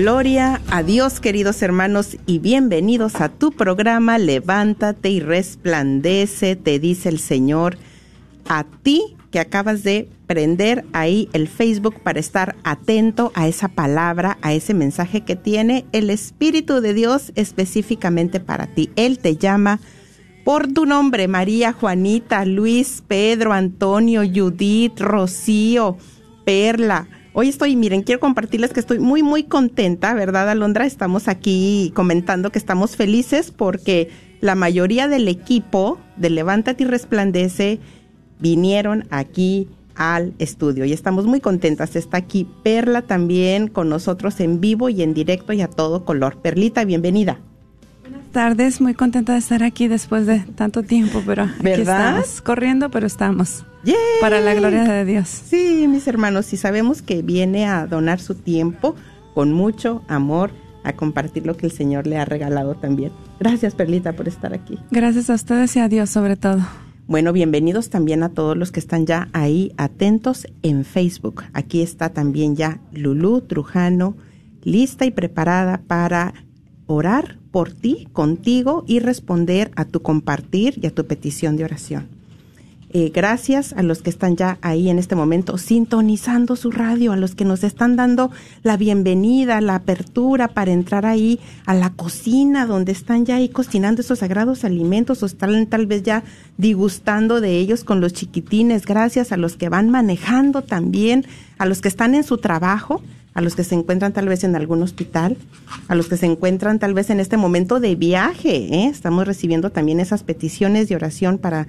Gloria a Dios, queridos hermanos, y bienvenidos a tu programa Levántate y resplandece, te dice el Señor, a ti que acabas de prender ahí el Facebook para estar atento a esa palabra, a ese mensaje que tiene el Espíritu de Dios específicamente para ti. Él te llama por tu nombre, María, Juanita, Luis, Pedro, Antonio, Judith, Rocío, Perla. Hoy estoy, miren, quiero compartirles que estoy muy, muy contenta, ¿verdad, Alondra? Estamos aquí comentando que estamos felices porque la mayoría del equipo de Levántate y Resplandece vinieron aquí al estudio y estamos muy contentas. Está aquí Perla también con nosotros en vivo y en directo y a todo color. Perlita, bienvenida. Buenas tardes, muy contenta de estar aquí después de tanto tiempo, pero aquí ¿Verdad? estamos, corriendo, pero estamos. ¡Yay! Para la gloria de Dios. Sí, mis hermanos, y sabemos que viene a donar su tiempo con mucho amor a compartir lo que el Señor le ha regalado también. Gracias, Perlita, por estar aquí. Gracias a ustedes y a Dios sobre todo. Bueno, bienvenidos también a todos los que están ya ahí atentos en Facebook. Aquí está también ya Lulú Trujano, lista y preparada para orar por ti, contigo y responder a tu compartir y a tu petición de oración. Eh, gracias a los que están ya ahí en este momento sintonizando su radio, a los que nos están dando la bienvenida, la apertura para entrar ahí a la cocina donde están ya ahí cocinando esos sagrados alimentos o están tal vez ya digustando de ellos con los chiquitines. Gracias a los que van manejando también, a los que están en su trabajo, a los que se encuentran tal vez en algún hospital, a los que se encuentran tal vez en este momento de viaje. ¿eh? Estamos recibiendo también esas peticiones de oración para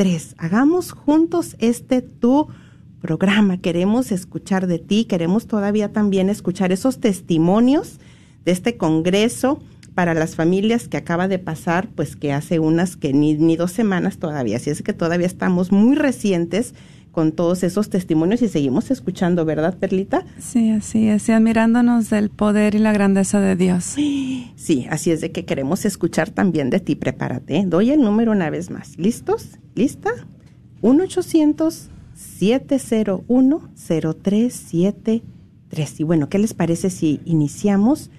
1-800-701-0373. Hagamos juntos este tu programa. Queremos escuchar de ti, queremos todavía también escuchar esos testimonios de este congreso para las familias que acaba de pasar, pues que hace unas que ni, ni dos semanas todavía. Así es que todavía estamos muy recientes con todos esos testimonios y seguimos escuchando, ¿verdad, Perlita? Sí, así es, y admirándonos del poder y la grandeza de Dios. Sí, así es de que queremos escuchar también de ti. Prepárate. ¿eh? Doy el número una vez más. ¿Listos? ¿Lista? 1-800-701-0373. Y bueno, ¿qué les parece si iniciamos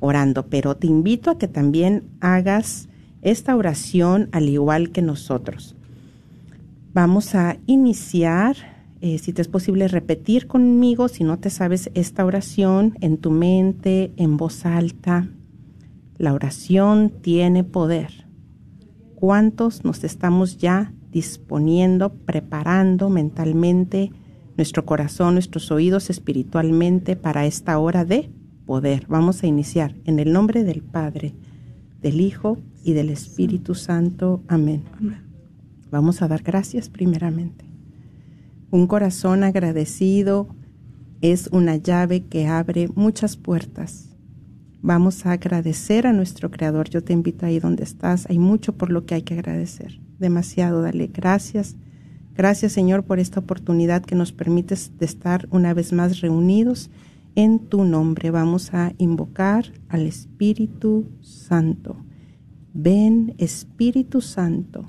orando? Pero te invito a que también hagas esta oración al igual que nosotros. Vamos a iniciar, eh, si te es posible repetir conmigo, si no te sabes esta oración en tu mente, en voz alta. La oración tiene poder. ¿Cuántos nos estamos ya disponiendo, preparando mentalmente nuestro corazón, nuestros oídos espiritualmente para esta hora de poder? Vamos a iniciar en el nombre del Padre, del Hijo y del Espíritu Santo. Amén. Vamos a dar gracias primeramente. Un corazón agradecido es una llave que abre muchas puertas. Vamos a agradecer a nuestro Creador. Yo te invito ahí donde estás. Hay mucho por lo que hay que agradecer. Demasiado. Dale gracias. Gracias Señor por esta oportunidad que nos permites de estar una vez más reunidos En tu nombre vamos a invocar al Espíritu Santo. Ven Espíritu Santo,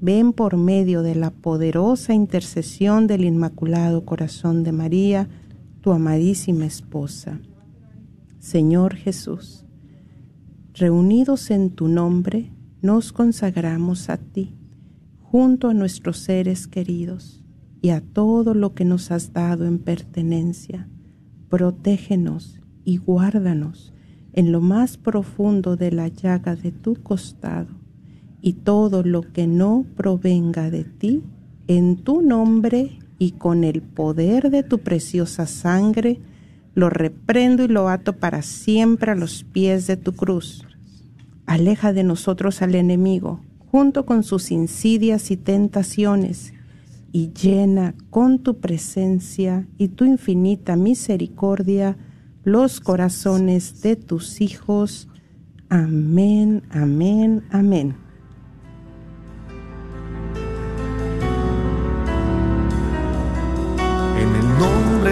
ven por medio de la poderosa intercesión del Inmaculado Corazón de María, tu amadísima esposa. Señor Jesús, reunidos en tu nombre, nos consagramos a ti, junto a nuestros seres queridos y a todo lo que nos has dado en pertenencia. Protégenos y guárdanos en lo más profundo de la llaga de tu costado, y todo lo que no provenga de ti, en tu nombre y con el poder de tu preciosa sangre, lo reprendo y lo ato para siempre a los pies de tu cruz. Aleja de nosotros al enemigo, junto con sus insidias y tentaciones, y llena con tu presencia y tu infinita misericordia los corazones de tus hijos. Amén, amén, amén.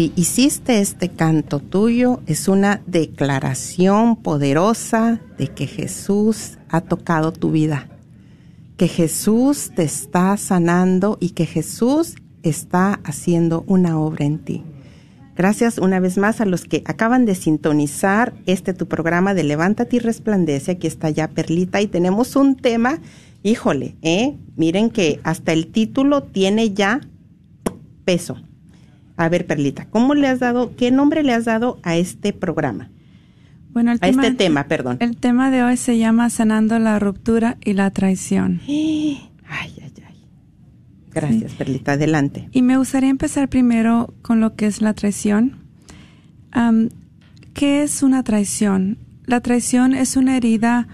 Si hiciste este canto tuyo, es una declaración poderosa de que Jesús ha tocado tu vida, que Jesús te está sanando y que Jesús está haciendo una obra en ti. Gracias una vez más a los que acaban de sintonizar este tu programa de Levántate y Resplandece. Aquí está ya Perlita y tenemos un tema, híjole, ¿eh? miren que hasta el título tiene ya peso a ver, Perlita, ¿cómo le has dado, qué nombre le has dado a este programa? Bueno, el a este tema, perdón. El tema de hoy se llama Sanando la ruptura y la traición. Ay, ay, ay. Gracias, Perlita. Adelante. Y me gustaría empezar primero con lo que es la traición. ¿Qué es una traición? La traición es una herida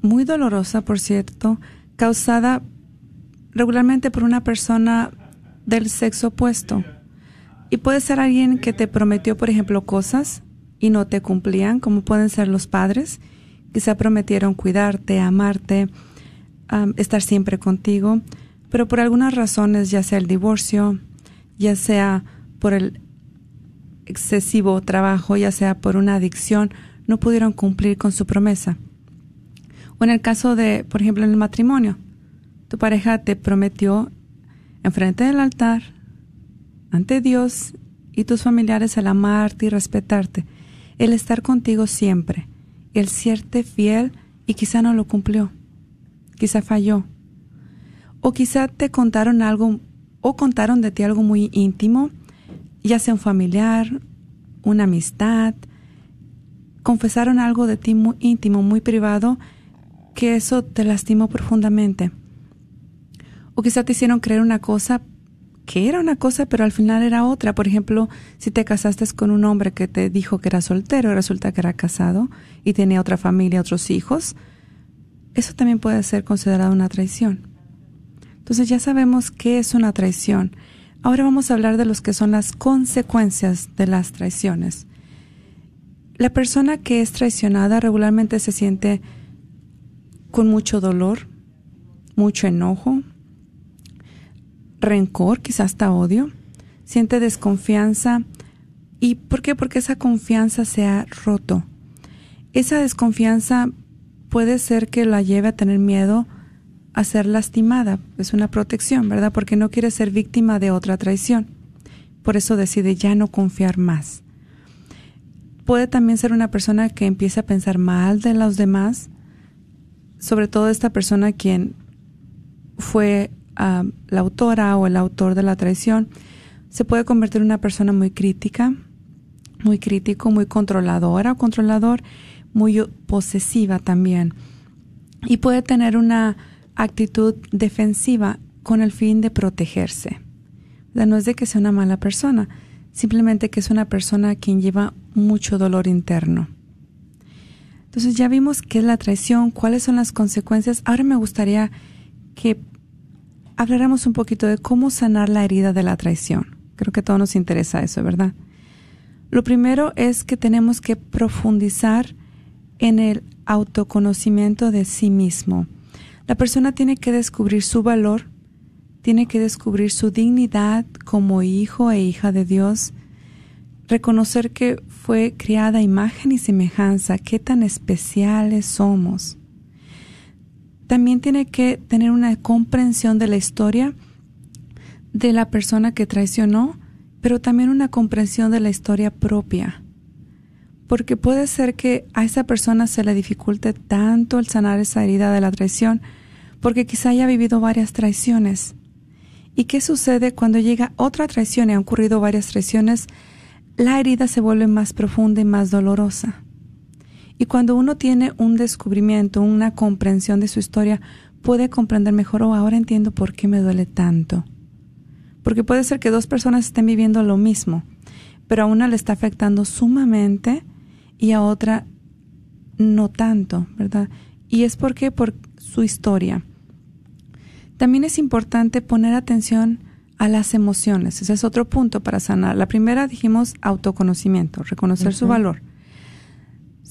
muy dolorosa, por cierto, causada regularmente por una persona del sexo opuesto. Y puede ser alguien que te prometió, por ejemplo, cosas y no te cumplían, como pueden ser los padres, se prometieron cuidarte, amarte, estar siempre contigo, pero por algunas razones, ya sea el divorcio, ya sea por el excesivo trabajo, ya sea por una adicción, no pudieron cumplir con su promesa. O en el caso de, por ejemplo, en el matrimonio, tu pareja te prometió enfrente del altar ante Dios y tus familiares el amarte y respetarte, el estar contigo siempre, el serte fiel y quizá no lo cumplió, quizá falló, o quizá te contaron algo o contaron de ti algo muy íntimo, ya sea un familiar, una amistad, confesaron algo de ti muy íntimo, muy privado, que eso te lastimó profundamente. O quizá te hicieron creer una cosa que era una cosa, pero al final era otra. Por ejemplo, si te casaste con un hombre que te dijo que era soltero y resulta que era casado y tenía otra familia, otros hijos, eso también puede ser considerado una traición. Entonces ya sabemos qué es una traición. Ahora vamos a hablar de los que son las consecuencias de las traiciones. La persona que es traicionada regularmente se siente con mucho dolor, mucho enojo, rencor, quizás hasta odio, siente desconfianza. ¿Y por qué? Porque esa confianza se ha roto. Esa desconfianza puede ser que la lleve a tener miedo a ser lastimada. Es una protección, ¿verdad? Porque no quiere ser víctima de otra traición. Por eso decide ya no confiar más. Puede también ser una persona que empiece a pensar mal de los demás, sobre todo esta persona quien fue la autora o el autor de la traición, se puede convertir en una persona muy crítica, muy crítico, muy controladora o controlador, muy posesiva también. Y puede tener una actitud defensiva con el fin de protegerse. No es de que sea una mala persona, simplemente que es una persona quien lleva mucho dolor interno. Entonces ya vimos qué es la traición, cuáles son las consecuencias. Ahora me gustaría que habláramos un poquito de cómo sanar la herida de la traición. Creo que a todos nos interesa eso, ¿verdad? Lo primero es que tenemos que profundizar en el autoconocimiento de sí mismo. La persona tiene que descubrir su valor, tiene que descubrir su dignidad como hijo e hija de Dios, reconocer que fue creada imagen y semejanza, qué tan especiales somos. También tiene que tener una comprensión de la historia de la persona que traicionó, pero también una comprensión de la historia propia. Porque puede ser que a esa persona se le dificulte tanto el sanar esa herida de la traición, porque quizá haya vivido varias traiciones. ¿Y qué sucede cuando llega otra traición y han ocurrido varias traiciones? La herida se vuelve más profunda y más dolorosa. Y cuando uno tiene un descubrimiento, una comprensión de su historia, puede comprender mejor, oh, ahora entiendo por qué me duele tanto. Porque puede ser que dos personas estén viviendo lo mismo, pero a una le está afectando sumamente y a otra no tanto, ¿verdad? Y es porque por su historia. También es importante poner atención a las emociones. Ese es otro punto para sanar. La primera dijimos autoconocimiento, reconocer su valor.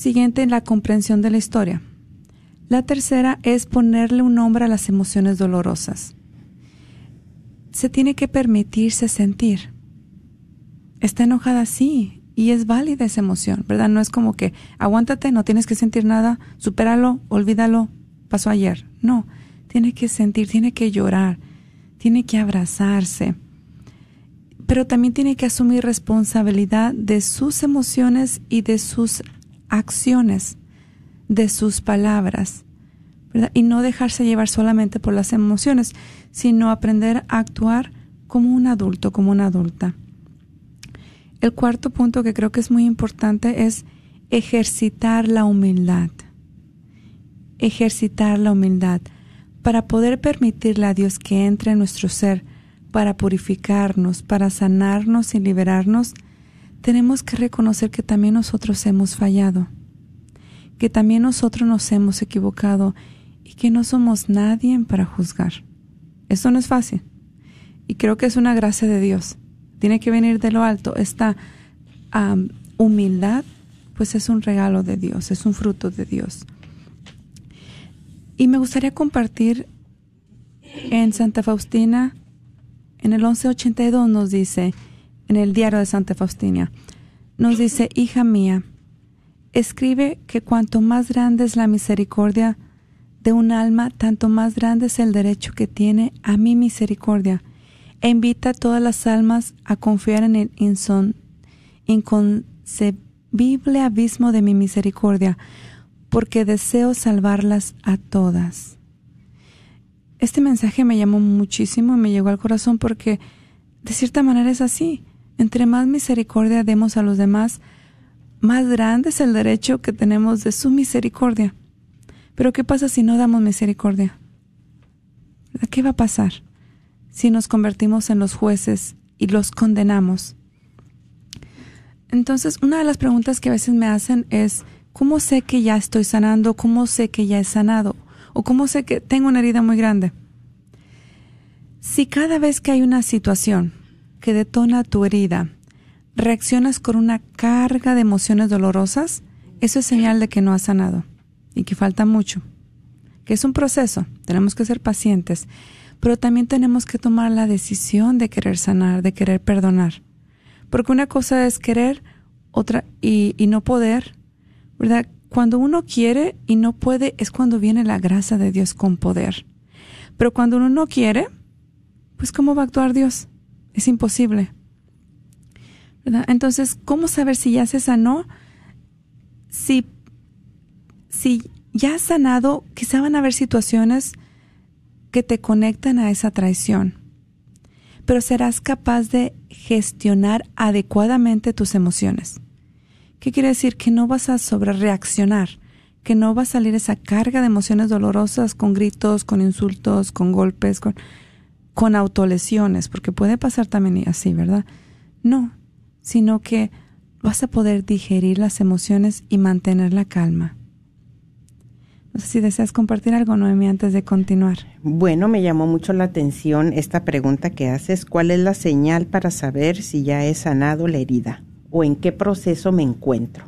Siguiente, la comprensión de la historia. La tercera es ponerle un nombre a las emociones dolorosas. Se tiene que permitirse sentir. Está enojada, sí, y es válida esa emoción, ¿verdad? No es como que aguántate, no tienes que sentir nada, supéralo, olvídalo, pasó ayer. No, tiene que sentir, tiene que llorar, tiene que abrazarse, pero también tiene que asumir responsabilidad de sus emociones y de sus acciones, de sus palabras, y no dejarse llevar solamente por las emociones, sino aprender a actuar como un adulto, como una adulta. El cuarto punto que creo que es muy importante es ejercitar la humildad. Ejercitar la humildad para poder permitirle a Dios que entre en nuestro ser, para purificarnos, para sanarnos y liberarnos, tenemos que reconocer que también nosotros hemos fallado, que también nosotros nos hemos equivocado y que no somos nadie para juzgar. Esto no es fácil y creo que es una gracia de Dios. Tiene que venir de lo alto. Esta humildad, pues es un regalo de Dios, es un fruto de Dios. Y me gustaría compartir en Santa Faustina, en el 1182 nos dice, en el diario de Santa Faustina, nos dice, hija mía, escribe que cuanto más grande es la misericordia de un alma, tanto más grande es el derecho que tiene a mi misericordia, e invita a todas las almas a confiar en el inconcebible abismo de mi misericordia, porque deseo salvarlas a todas. Este mensaje me llamó muchísimo y me llegó al corazón porque de cierta manera es así. Entre más misericordia demos a los demás, más grande es el derecho que tenemos de su misericordia. Pero ¿qué pasa si no damos misericordia? ¿Qué va a pasar si nos convertimos en los jueces y los condenamos? Entonces, una de las preguntas que a veces me hacen es, ¿Cómo sé que ya estoy sanando? ¿Cómo sé que ya he sanado? ¿O cómo sé que tengo una herida muy grande? Si cada vez que hay una situación que detona tu herida, reaccionas con una carga de emociones dolorosas, eso es señal de que no has sanado y que falta mucho. Que es un proceso, tenemos que ser pacientes, pero también tenemos que tomar la decisión de querer sanar, de querer perdonar. Porque una cosa es querer, otra y, no poder, ¿verdad? Cuando uno quiere y no puede es cuando viene la gracia de Dios con poder. Pero cuando uno no quiere, pues ¿cómo va a actuar Dios? Es imposible. ¿Verdad? Entonces, ¿cómo saber si ya se sanó? Si, si ya has sanado, quizá van a haber situaciones que te conectan a esa traición. Pero serás capaz de gestionar adecuadamente tus emociones. ¿Qué quiere decir? Que no vas a sobrereaccionar, que no va a salir esa carga de emociones dolorosas con gritos, con insultos, con golpes, con, con autolesiones, porque puede pasar también así, ¿verdad? No, sino que vas a poder digerir las emociones y mantener la calma. No sé si deseas compartir algo, Noemi, antes de continuar. Bueno, me llamó mucho la atención esta pregunta que haces. ¿Cuál es la señal para saber si ya he sanado la herida o en qué proceso me encuentro?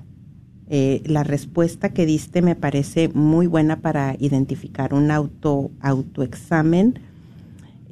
Eh, la respuesta que diste me parece muy buena para identificar un auto autoexamen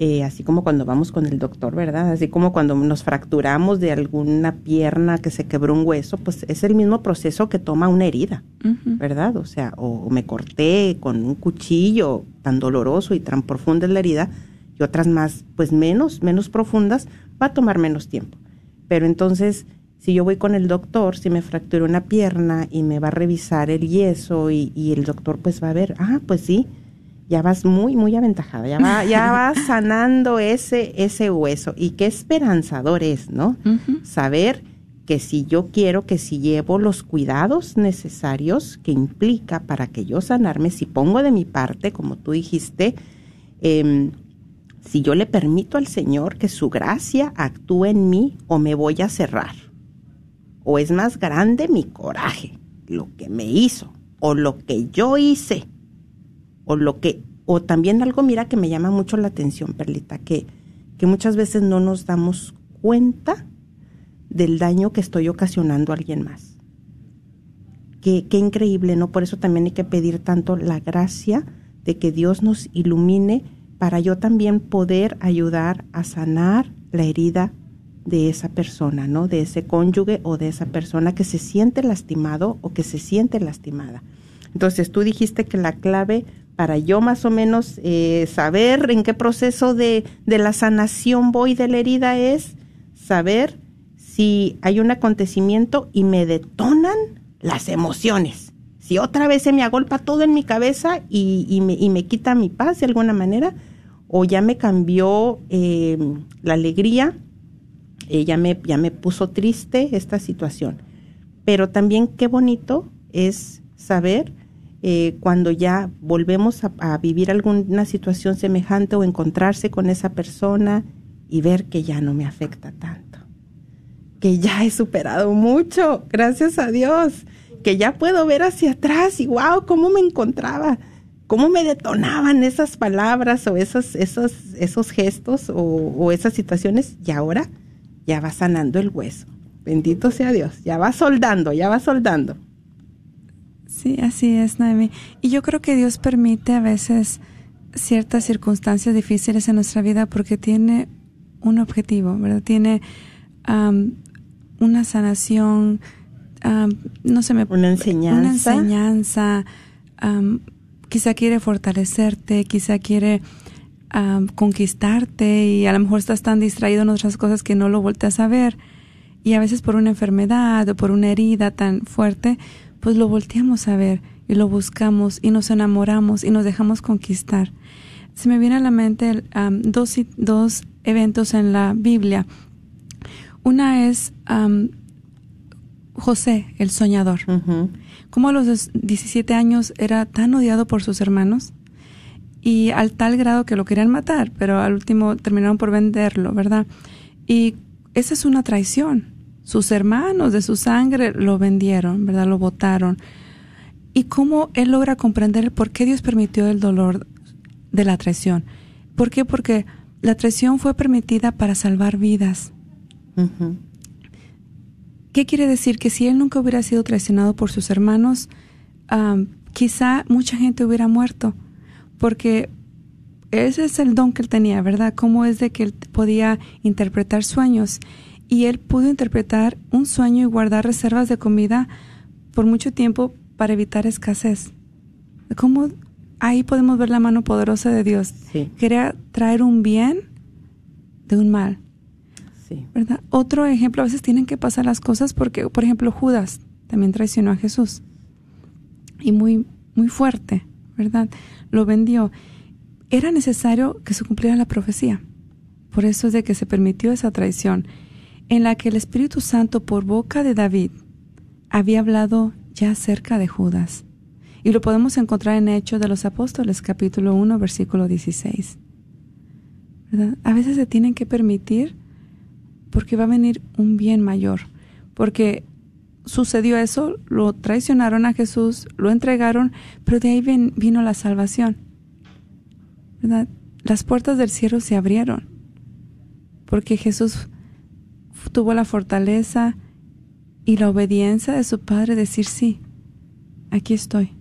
eh, así como cuando vamos con el doctor, ¿verdad? Así como cuando nos fracturamos de alguna pierna que se quebró un hueso, pues es el mismo proceso que toma una herida, ¿verdad? O sea, o, me corté con un cuchillo tan doloroso y tan profunda es la herida, y otras más, pues menos, menos profundas, va a tomar menos tiempo. Pero entonces, si yo voy con el doctor, si me fracturó una pierna y me va a revisar el yeso y, y el doctor pues va a ver, ah, pues sí, ya vas muy, muy aventajada, ya, va, ya vas sanando ese, ese hueso. Y qué esperanzador es, ¿no? Saber que si yo quiero, que si llevo los cuidados necesarios que implica para que yo sanarme, si pongo de mi parte, como tú dijiste, em, si yo le permito al Señor que su gracia actúe en mí o me voy a cerrar. O es más grande mi coraje, lo que me hizo, o lo que yo hice o lo que, o también algo, mira, que me llama mucho la atención, Perlita, que, que muchas veces no nos damos cuenta del daño que estoy ocasionando a alguien más. Qué, qué increíble, ¿no? Por eso también hay que pedir tanto la gracia de que Dios nos ilumine para yo también poder ayudar a sanar la herida de esa persona, ¿no? De ese cónyuge o de esa persona que se siente lastimado o que se siente lastimada. Entonces tú dijiste que la clave para yo más o menos eh, saber en qué proceso de, de la sanación voy de la herida es saber si hay un acontecimiento y me detonan las emociones. Si otra vez se me agolpa todo en mi cabeza y, y, me, y me, quita mi paz de alguna manera, o ya me cambió eh, la alegría, eh, ya, me, ya me puso triste esta situación. Pero también qué bonito es saber eh, cuando ya volvemos a, vivir alguna situación semejante o encontrarse con esa persona y ver que ya no me afecta tanto, que ya he superado mucho, gracias a Dios, que ya puedo ver hacia atrás y wow, cómo me encontraba, cómo me detonaban esas palabras o esos, esos, esos gestos o, o esas situaciones y ahora ya va sanando el hueso. Bendito sea Dios, ya va soldando, ya va soldando. Sí, así es, Naomi. Y yo creo que Dios permite a veces ciertas circunstancias difíciles en nuestra vida porque tiene un objetivo, ¿verdad? Tiene una sanación, no se me... Una enseñanza. Una enseñanza. quizá quiere fortalecerte, quizá quiere conquistarte y a lo mejor estás tan distraído en otras cosas que no lo volteas a ver. Y a veces por una enfermedad o por una herida tan fuerte, pues lo volteamos a ver y lo buscamos y nos enamoramos y nos dejamos conquistar. Se me viene a la mente dos, dos eventos en la Biblia. Una es José, el soñador. Como a los 17 años era tan odiado por sus hermanos y al tal grado que lo querían matar, pero al último terminaron por venderlo, ¿verdad? Y esa es una traición sus hermanos de su sangre lo vendieron, ¿verdad? Lo votaron. Y cómo él logra comprender por qué Dios permitió el dolor de la traición. ¿Por qué? Porque la traición fue permitida para salvar vidas. ¿Qué quiere decir? Que si él nunca hubiera sido traicionado por sus hermanos, quizá mucha gente hubiera muerto, porque ese es el don que él tenía, ¿verdad? Cómo es de que él podía interpretar sueños. Y él pudo interpretar un sueño y guardar reservas de comida por mucho tiempo para evitar escasez. ¿Cómo ahí podemos ver la mano poderosa de Dios? Quería traer un bien de un mal. Sí. ¿Verdad? Otro ejemplo, a veces tienen que pasar las cosas porque, por ejemplo, Judas también traicionó a Jesús. Y muy, muy fuerte, ¿verdad? Lo vendió era necesario que se cumpliera la profecía. Por eso es de que se permitió esa traición, en la que el Espíritu Santo por boca de David había hablado ya acerca de Judas. Y lo podemos encontrar en Hechos de los Apóstoles, capítulo 1, versículo 16. A veces se tienen que permitir porque va a venir un bien mayor. Porque sucedió eso, lo traicionaron a Jesús, lo entregaron, pero de ahí vino la salvación. Las puertas del cielo se abrieron porque Jesús tuvo la fortaleza y la obediencia de su Padre decir sí, aquí estoy.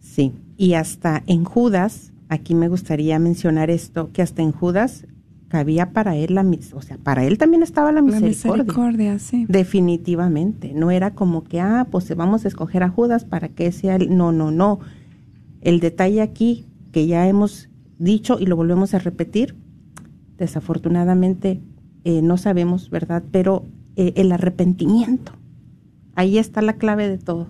Sí, y hasta en Judas, aquí me gustaría mencionar esto, que hasta en Judas cabía para él la o sea, para él también estaba la misericordia. La misericordia, sí. Definitivamente, no era como que, ah, pues vamos a escoger a Judas para que sea el, no, no, no. El detalle aquí que ya hemos dicho y lo volvemos a repetir, desafortunadamente eh, no sabemos, ¿verdad? Pero eh, el arrepentimiento, ahí está la clave de todo.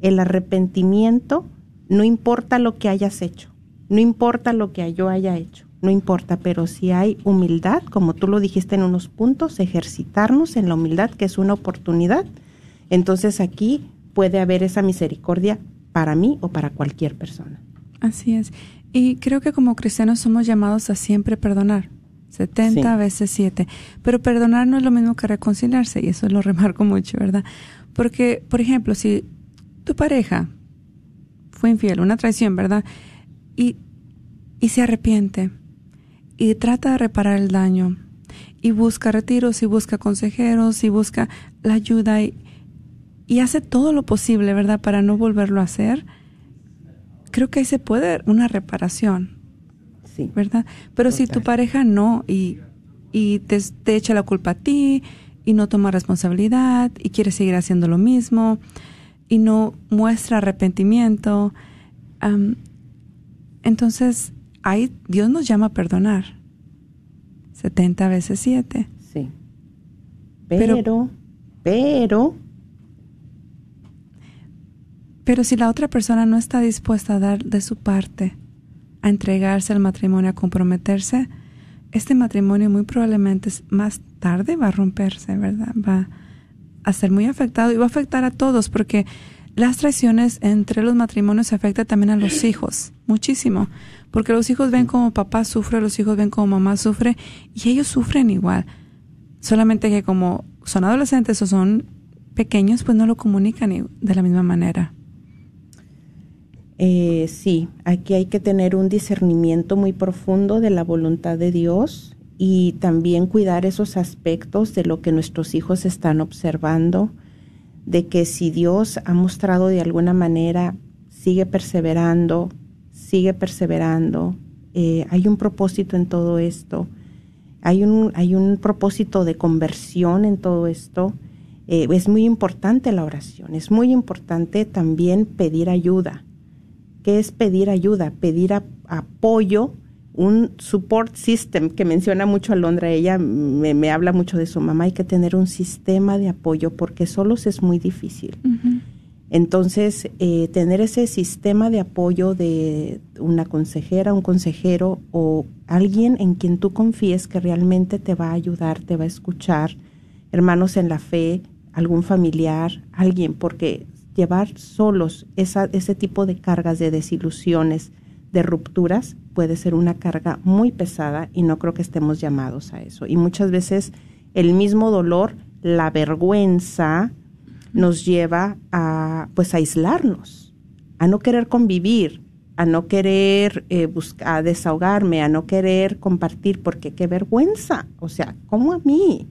El arrepentimiento, no importa lo que hayas hecho, no importa lo que yo haya hecho, no importa, pero si hay humildad, como tú lo dijiste en unos puntos, ejercitarnos en la humildad, que es una oportunidad, entonces aquí puede haber esa misericordia para mí o para cualquier persona. Así es. Y creo que como cristianos somos llamados a siempre perdonar. 70 veces 7. Pero perdonar no es lo mismo que reconciliarse, y eso lo remarco mucho, ¿verdad? Porque, por ejemplo, si tu pareja fue infiel, una traición, ¿verdad? Y, y se arrepiente y trata de reparar el daño y busca retiros y busca consejeros y busca la ayuda y, y hace todo lo posible, ¿verdad? Para no volverlo a hacer creo que ahí se puede una reparación. Sí. ¿Verdad? Pero si tu pareja no y, y te, echa la culpa a ti y no toma responsabilidad y quiere seguir haciendo lo mismo y no muestra arrepentimiento, entonces ahí Dios nos llama a perdonar. 70 veces 7. Sí. Pero, pero pero si la otra persona no está dispuesta a dar de su parte, a entregarse al matrimonio, a comprometerse, este matrimonio muy probablemente más tarde va a romperse, ¿verdad? Va a ser muy afectado y va a afectar a todos porque las traiciones entre los matrimonios afectan también a los hijos, muchísimo, porque los hijos ven como papá sufre, los hijos ven como mamá sufre y ellos sufren igual, solamente que como son adolescentes o son pequeños, pues no lo comunican de la misma manera. Eh, sí, aquí hay que tener un discernimiento muy profundo de la voluntad de Dios y también cuidar esos aspectos de lo que nuestros hijos están observando, de que si Dios ha mostrado de alguna manera, sigue perseverando, sigue perseverando, eh, hay un propósito en todo esto, hay un, hay un propósito de conversión en todo esto. Eh, es muy importante la oración, es muy importante también pedir ayuda que es pedir ayuda, pedir apoyo, un support system que menciona mucho Alondra, ella me, habla mucho de su mamá, hay que tener un sistema de apoyo porque solos es muy difícil. Entonces, eh, tener ese sistema de apoyo de una consejera, un consejero o alguien en quien tú confíes que realmente te va a ayudar, te va a escuchar, hermanos en la fe, algún familiar, alguien, porque llevar solos esa, ese tipo de cargas de desilusiones, de rupturas, puede ser una carga muy pesada y no creo que estemos llamados a eso. Y muchas veces el mismo dolor, la vergüenza, nos lleva a pues a aislarnos, a no querer convivir, a no querer eh, buscar, a desahogarme, a no querer compartir, porque qué vergüenza, o sea, ¿cómo a mí?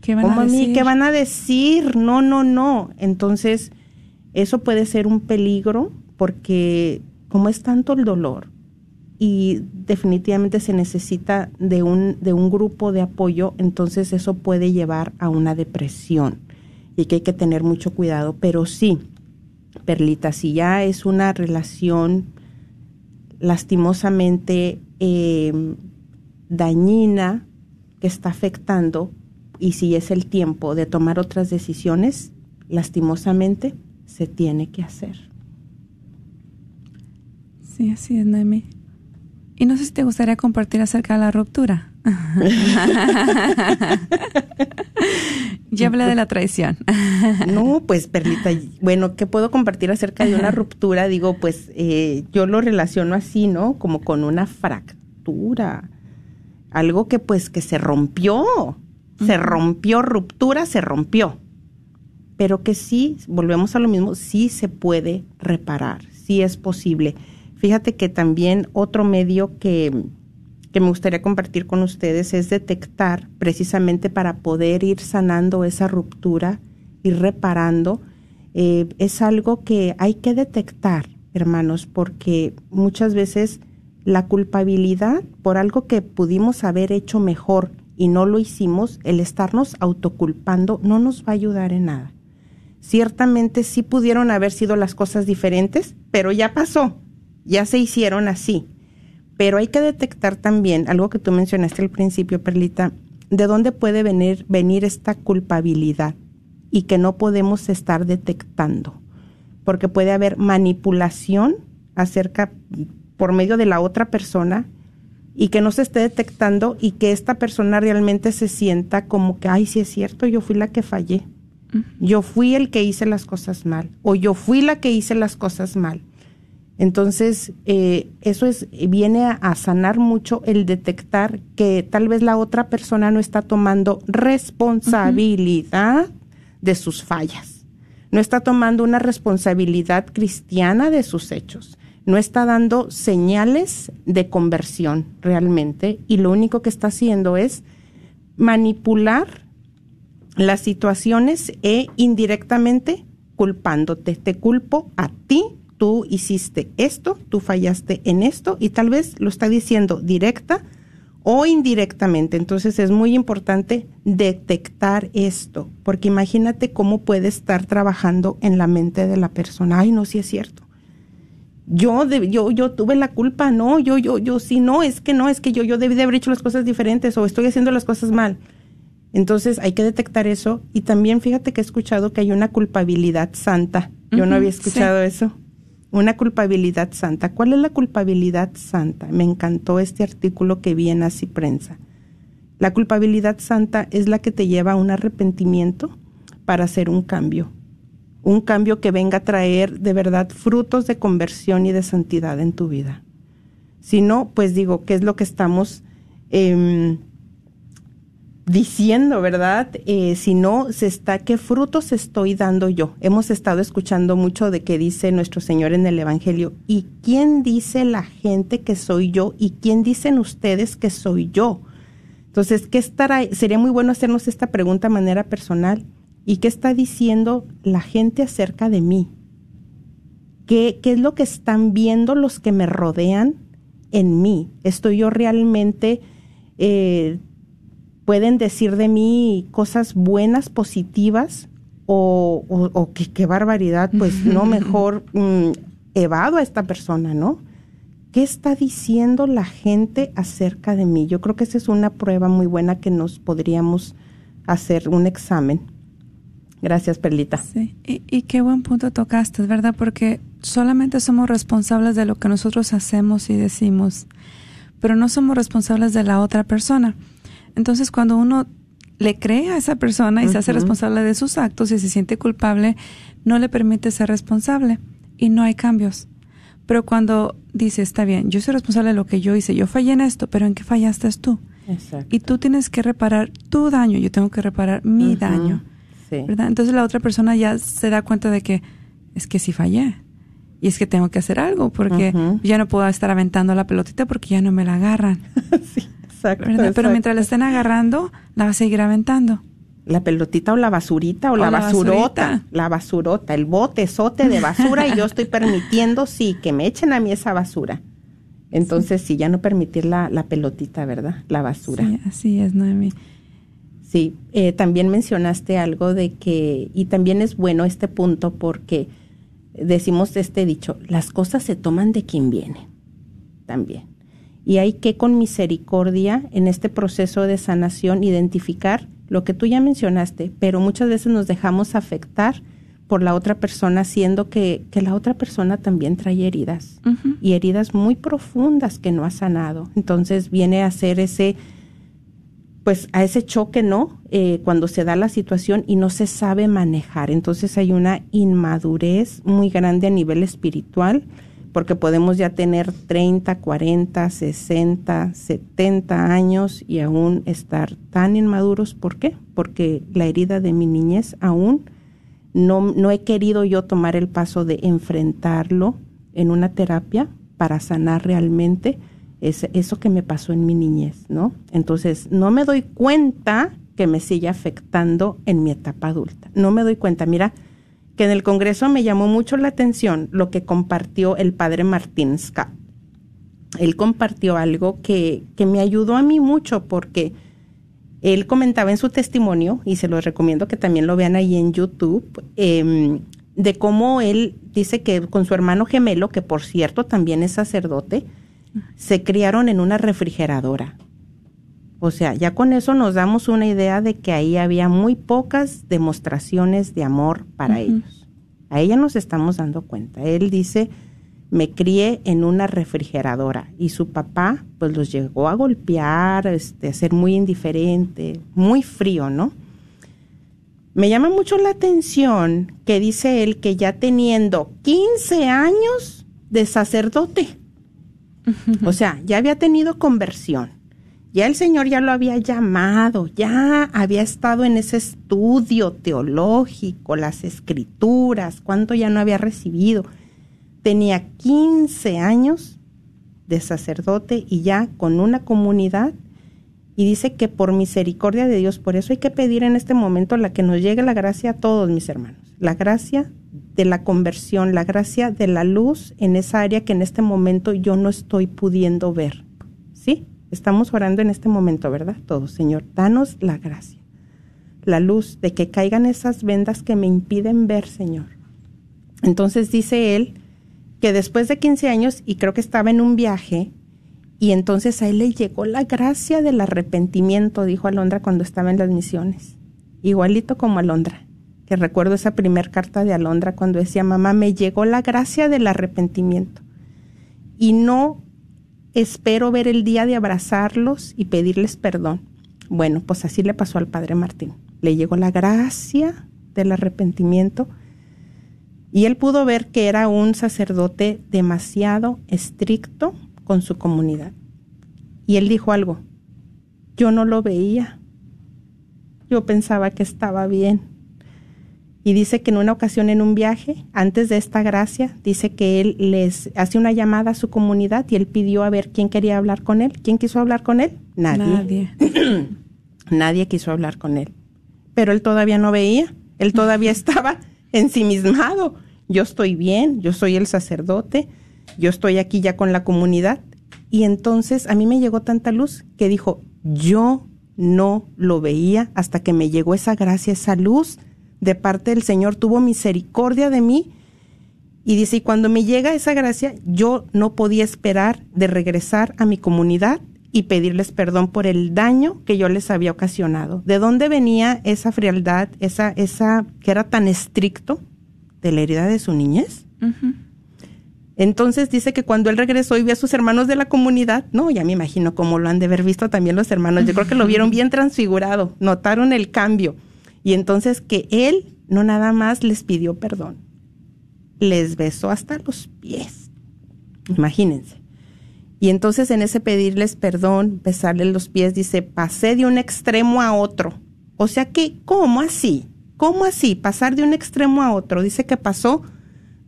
¿Qué van ¿Cómo a a mí? ¿Qué van a decir? No, no, no. Entonces, eso puede ser un peligro porque como es tanto el dolor y definitivamente se necesita de un, de un grupo de apoyo, entonces eso puede llevar a una depresión y que hay que tener mucho cuidado. Pero sí, Perlita, si ya es una relación lastimosamente eh, dañina que está afectando y si es el tiempo de tomar otras decisiones, lastimosamente se tiene que hacer. Sí, así es, Noemi. Y no sé si te gustaría compartir acerca de la ruptura. ya hablé de la traición. No, pues Perlita, bueno, ¿qué puedo compartir acerca de una ruptura? Digo, pues eh, yo lo relaciono así, ¿no? Como con una fractura. Algo que pues que se rompió. Se rompió, ruptura, se rompió. Pero que sí, volvemos a lo mismo, sí se puede reparar, sí es posible. Fíjate que también otro medio que, que me gustaría compartir con ustedes es detectar precisamente para poder ir sanando esa ruptura, ir reparando. Eh, es algo que hay que detectar, hermanos, porque muchas veces la culpabilidad por algo que pudimos haber hecho mejor y no lo hicimos, el estarnos autoculpando no nos va a ayudar en nada. Ciertamente sí pudieron haber sido las cosas diferentes, pero ya pasó, ya se hicieron así. Pero hay que detectar también algo que tú mencionaste al principio, Perlita, de dónde puede venir, venir esta culpabilidad y que no podemos estar detectando. Porque puede haber manipulación acerca, por medio de la otra persona, y que no se esté detectando y que esta persona realmente se sienta como que, ay, sí es cierto, yo fui la que fallé. Yo fui el que hice las cosas mal o yo fui la que hice las cosas mal. Entonces, eh, eso es, viene a, sanar mucho el detectar que tal vez la otra persona no está tomando responsabilidad de sus fallas, no está tomando una responsabilidad cristiana de sus hechos, no está dando señales de conversión realmente y lo único que está haciendo es manipular las situaciones e indirectamente culpándote. Te culpo a ti tú hiciste esto, tú fallaste en esto y tal vez lo está diciendo directa o indirectamente. Entonces es muy importante detectar esto, porque imagínate cómo puede estar trabajando en la mente de la persona. Ay, no, si sí es cierto. Yo, de, yo, yo tuve la culpa, no, yo, yo, yo, sí, no, es que no, es que yo, yo debí de haber hecho las cosas diferentes o estoy haciendo las cosas mal. Entonces hay que detectar eso y también fíjate que he escuchado que hay una culpabilidad santa. Yo uh -huh, no había escuchado sí. eso una culpabilidad santa. ¿Cuál es la culpabilidad santa? Me encantó este artículo que vi en Así Prensa. La culpabilidad santa es la que te lleva a un arrepentimiento para hacer un cambio. Un cambio que venga a traer de verdad frutos de conversión y de santidad en tu vida. Si no, pues digo, ¿qué es lo que estamos eh, diciendo, ¿verdad? Eh, si no, se está, ¿qué frutos estoy dando yo? Hemos estado escuchando mucho de que dice nuestro Señor en el Evangelio. ¿Y quién dice la gente que soy yo? ¿Y quién dicen ustedes que soy yo? Entonces, ¿qué estará? Sería muy bueno hacernos esta pregunta de manera personal. ¿Y qué está diciendo la gente acerca de mí? ¿Qué, qué es lo que están viendo los que me rodean en mí? ¿Estoy yo realmente... Eh, pueden decir de mí cosas buenas, positivas, o, o, o que qué barbaridad, pues no mejor mm, evado a esta persona, ¿no? ¿Qué está diciendo la gente acerca de mí? Yo creo que esa es una prueba muy buena que nos podríamos hacer un examen. Gracias, Perlita. Sí, y, y qué buen punto tocaste, ¿verdad? Porque solamente somos responsables de lo que nosotros hacemos y decimos, pero no somos responsables de la otra persona. Entonces, cuando uno le cree a esa persona y uh -huh. se hace responsable de sus actos y se siente culpable, no le permite ser responsable y no hay cambios. Pero cuando dice, está bien, yo soy responsable de lo que yo hice, yo fallé en esto, pero ¿en qué fallaste tú? Exacto. Y tú tienes que reparar tu daño, yo tengo que reparar mi uh -huh. daño. Sí. ¿verdad? Entonces la otra persona ya se da cuenta de que es que sí fallé. Y es que tengo que hacer algo porque uh -huh. ya no puedo estar aventando la pelotita porque ya no me la agarran. sí. Exacto, Pero mientras la estén agarrando, la va a seguir aventando. la pelotita o la basurita o, la, basurota, la basurota, el bote, sote de basura y yo estoy permitiendo, sí, que me echen a mí esa basura. Entonces, sí, ya no permitir la, la, pelotita, ¿verdad? La basura. Sí, así es, Noemi. Sí, eh, también mencionaste algo de que, y también es bueno este punto porque decimos este dicho, las cosas se toman de quien viene, también. Y hay que con misericordia en este proceso de sanación identificar lo que tú ya mencionaste, pero muchas veces nos dejamos afectar por la otra persona, siendo que, que la otra persona también trae heridas y heridas muy profundas que no ha sanado. Entonces viene a ser ese, pues a ese choque, ¿no? Eh, cuando se da la situación y no se sabe manejar. Entonces hay una inmadurez muy grande a nivel espiritual porque podemos ya tener 30, 40, 60, 70 años y aún estar tan inmaduros. ¿Por qué? Porque la herida de mi niñez aún no, no he querido yo tomar el paso de enfrentarlo en una terapia para sanar realmente eso que me pasó en mi niñez, ¿no? Entonces, no me doy cuenta que me sigue afectando en mi etapa adulta. No me doy cuenta. Mira, que en el Congreso me llamó mucho la atención lo que compartió el padre Martín Scott. Él compartió algo que, que me ayudó a mí mucho porque él comentaba en su testimonio, y se lo recomiendo que también lo vean ahí en YouTube, em, de cómo él dice que con su hermano gemelo, que por cierto también es sacerdote, se criaron en una refrigeradora. O sea, ya con eso nos damos una idea de que ahí había muy pocas demostraciones de amor para ellos. A ella nos estamos dando cuenta. Él dice, me crié en una refrigeradora y su papá pues los llegó a golpear, este, a ser muy indiferente, muy frío, ¿no? Me llama mucho la atención que dice él que ya teniendo 15 años de sacerdote, o sea, ya había tenido conversión ya el Señor ya lo había llamado, ya había estado en ese estudio teológico, las escrituras, cuánto ya no había recibido. Tenía 15 años de sacerdote y ya con una comunidad y dice que por misericordia de Dios, por eso hay que pedir en este momento la que nos llegue la gracia a todos mis hermanos, la gracia de la conversión, la gracia de la luz en esa área que en este momento yo no estoy pudiendo ver. Estamos orando en este momento, ¿verdad? Todos, Señor, danos la gracia, la luz de que caigan esas vendas que me impiden ver, Señor. Entonces dice él que después de 15 años, y creo que estaba en un viaje, y entonces a él le llegó la gracia del arrepentimiento, dijo Alondra cuando estaba en las misiones. Igualito como Alondra, que recuerdo esa primera carta de Alondra cuando decía, mamá, me llegó la gracia del arrepentimiento. Y no espero ver el día de abrazarlos y pedirles perdón. Bueno, pues así le pasó al padre Martín. Le llegó la gracia del arrepentimiento y él pudo ver que era un sacerdote demasiado estricto con su comunidad. Y él dijo algo, yo no lo veía, yo pensaba que estaba bien y dice que en una ocasión en un viaje, antes de esta gracia, dice que él les hace una llamada a su comunidad y él pidió a ver quién quería hablar con él. ¿Quién quiso hablar con él? Nadie. Nadie, Nadie quiso hablar con él. Pero él todavía no veía, él todavía estaba ensimismado. Yo estoy bien, yo soy el sacerdote, yo estoy aquí ya con la comunidad. Y entonces a mí me llegó tanta luz que dijo, yo no lo veía hasta que me llegó esa gracia, esa luz de parte del Señor, tuvo misericordia de mí. Y dice, y cuando me llega esa gracia, yo no podía esperar de regresar a mi comunidad y pedirles perdón por el daño que yo les había ocasionado. ¿De dónde venía esa frialdad, esa, esa que era tan estricto de la herida de su niñez? Entonces dice que cuando él regresó y vio a sus hermanos de la comunidad, no, ya me imagino cómo lo han de haber visto también los hermanos, yo creo que lo vieron bien transfigurado, notaron el cambio. Y entonces que él no nada más les pidió perdón, les besó hasta los pies. Imagínense. Y entonces en ese pedirles perdón, besarles los pies, dice, pasé de un extremo a otro. O sea que, ¿cómo así? ¿Cómo así? Pasar de un extremo a otro. Dice que pasó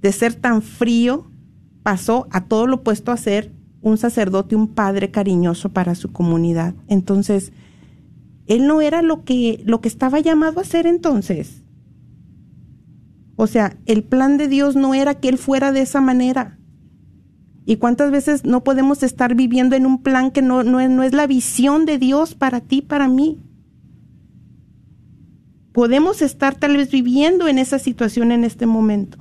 de ser tan frío, pasó a todo lo opuesto a ser un sacerdote, un padre cariñoso para su comunidad. Entonces, él no era lo que, lo que estaba llamado a ser entonces. O sea, el plan de Dios no era que él fuera de esa manera. ¿Y cuántas veces no podemos estar viviendo en un plan que no, no, no es la visión de Dios para ti, para mí? Podemos estar tal vez viviendo en esa situación en este momento.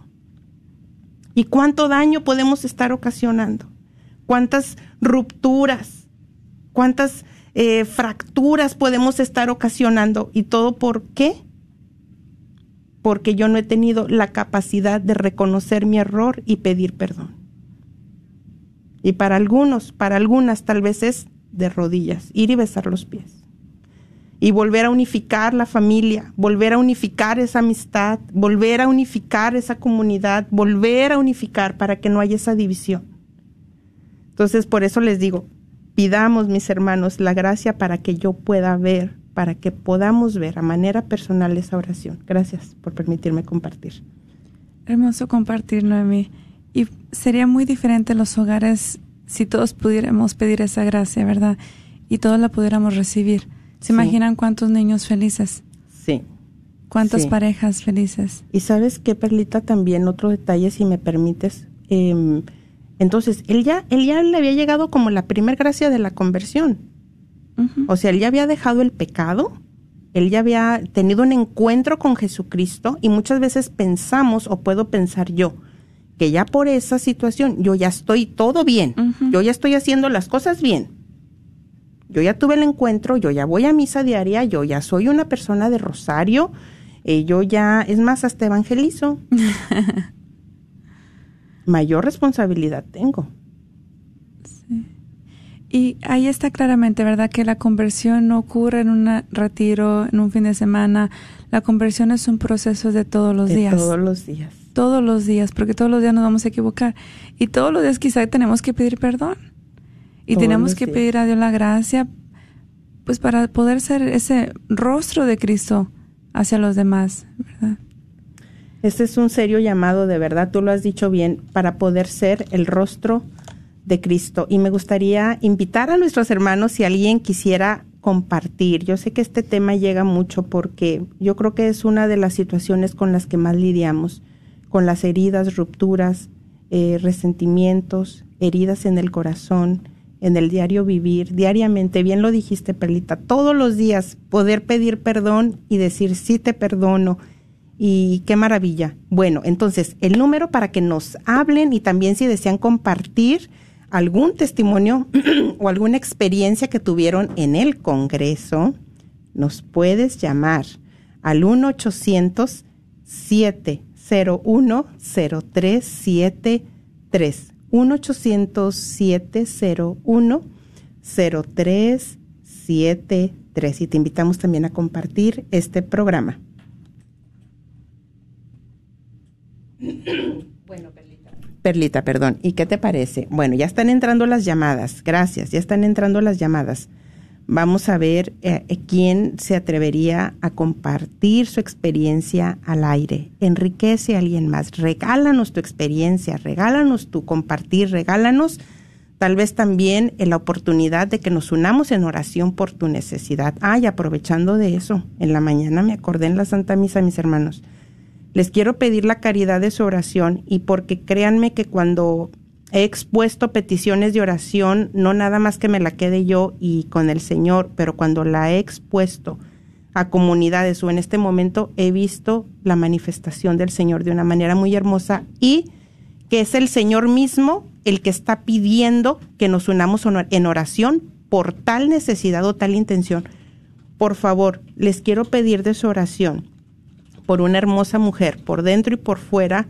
¿Y cuánto daño podemos estar ocasionando? ¿Cuántas rupturas? ¿Cuántas eh, fracturas podemos estar ocasionando? ¿Y todo por qué? Porque yo no he tenido la capacidad de reconocer mi error y pedir perdón. Y para algunos, para algunas tal vez es de rodillas, ir y besar los pies y volver a unificar la familia, volver a unificar esa amistad, volver a unificar esa comunidad, volver a unificar para que no haya esa división. Entonces, por eso les digo, pidamos, mis hermanos, la gracia para que yo pueda ver, para que podamos ver a manera personal esa oración. Gracias por permitirme compartir. Hermoso compartir, Noemi. Y sería muy diferente los hogares si todos pudiéramos pedir esa gracia, ¿verdad? Y todos la pudiéramos recibir ¿Se imaginan cuántos niños felices? Sí. ¿Cuántas parejas felices? Y sabes qué, Perlita, también otro detalle, si me permites. Em, entonces, él ya, él ya le había llegado como la primer gracia de la conversión. O sea, él ya había dejado el pecado, él ya había tenido un encuentro con Jesucristo y muchas veces pensamos, o puedo pensar yo, que ya por esa situación yo ya estoy todo bien, yo ya estoy haciendo las cosas bien yo ya tuve el encuentro, yo ya voy a misa diaria, yo ya soy una persona de rosario, eh, yo ya, es más, hasta evangelizo. Mayor responsabilidad tengo. Sí. Y ahí está claramente, ¿verdad? Que la conversión no ocurre en un retiro, en un fin de semana. La conversión es un proceso de todos los de días. Todos los días. Todos los días, porque todos los días nos vamos a equivocar. Y todos los días quizá tenemos que pedir perdón. Y tenemos que pedir a Dios la gracia, pues para poder ser ese rostro de Cristo hacia los demás, ¿verdad? Este es un serio llamado, de verdad, tú lo has dicho bien, para poder ser el rostro de Cristo. Y me gustaría invitar a nuestros hermanos si alguien quisiera compartir. Yo sé que este tema llega mucho porque yo creo que es una de las situaciones con las que más lidiamos, con las heridas, rupturas, eh, resentimientos, heridas en el corazón, en el diario vivir, diariamente, bien lo dijiste, Perlita, todos los días poder pedir perdón y decir sí te perdono. Y qué maravilla. Bueno, entonces, el número para que nos hablen y también si desean compartir algún testimonio o alguna experiencia que tuvieron en el Congreso, nos puedes llamar al 1-800-701-0373. 1-800-701-0373 y te invitamos también a compartir este programa. Bueno, Perlita. Perlita, perdón. ¿Y qué te parece? Bueno, ya están entrando las llamadas. Gracias, ya están entrando las llamadas. Vamos a ver eh, eh, quién se atrevería a compartir su experiencia al aire. Enriquece a alguien más. Regálanos tu experiencia, regálanos tu compartir, regálanos tal vez también la oportunidad de que nos unamos en oración por tu necesidad. Ay, aprovechando de eso, en la mañana me acordé en la Santa Misa, mis hermanos. Les quiero pedir la caridad de su oración y porque créanme que cuando he expuesto peticiones de oración, no nada más que me la quede yo y con el Señor, pero cuando la he expuesto a comunidades o en este momento he visto la manifestación del Señor de una manera muy hermosa y que es el Señor mismo el que está pidiendo que nos unamos en oración por tal necesidad o tal intención. Por favor, les quiero pedir de su oración por una hermosa mujer, por dentro y por fuera,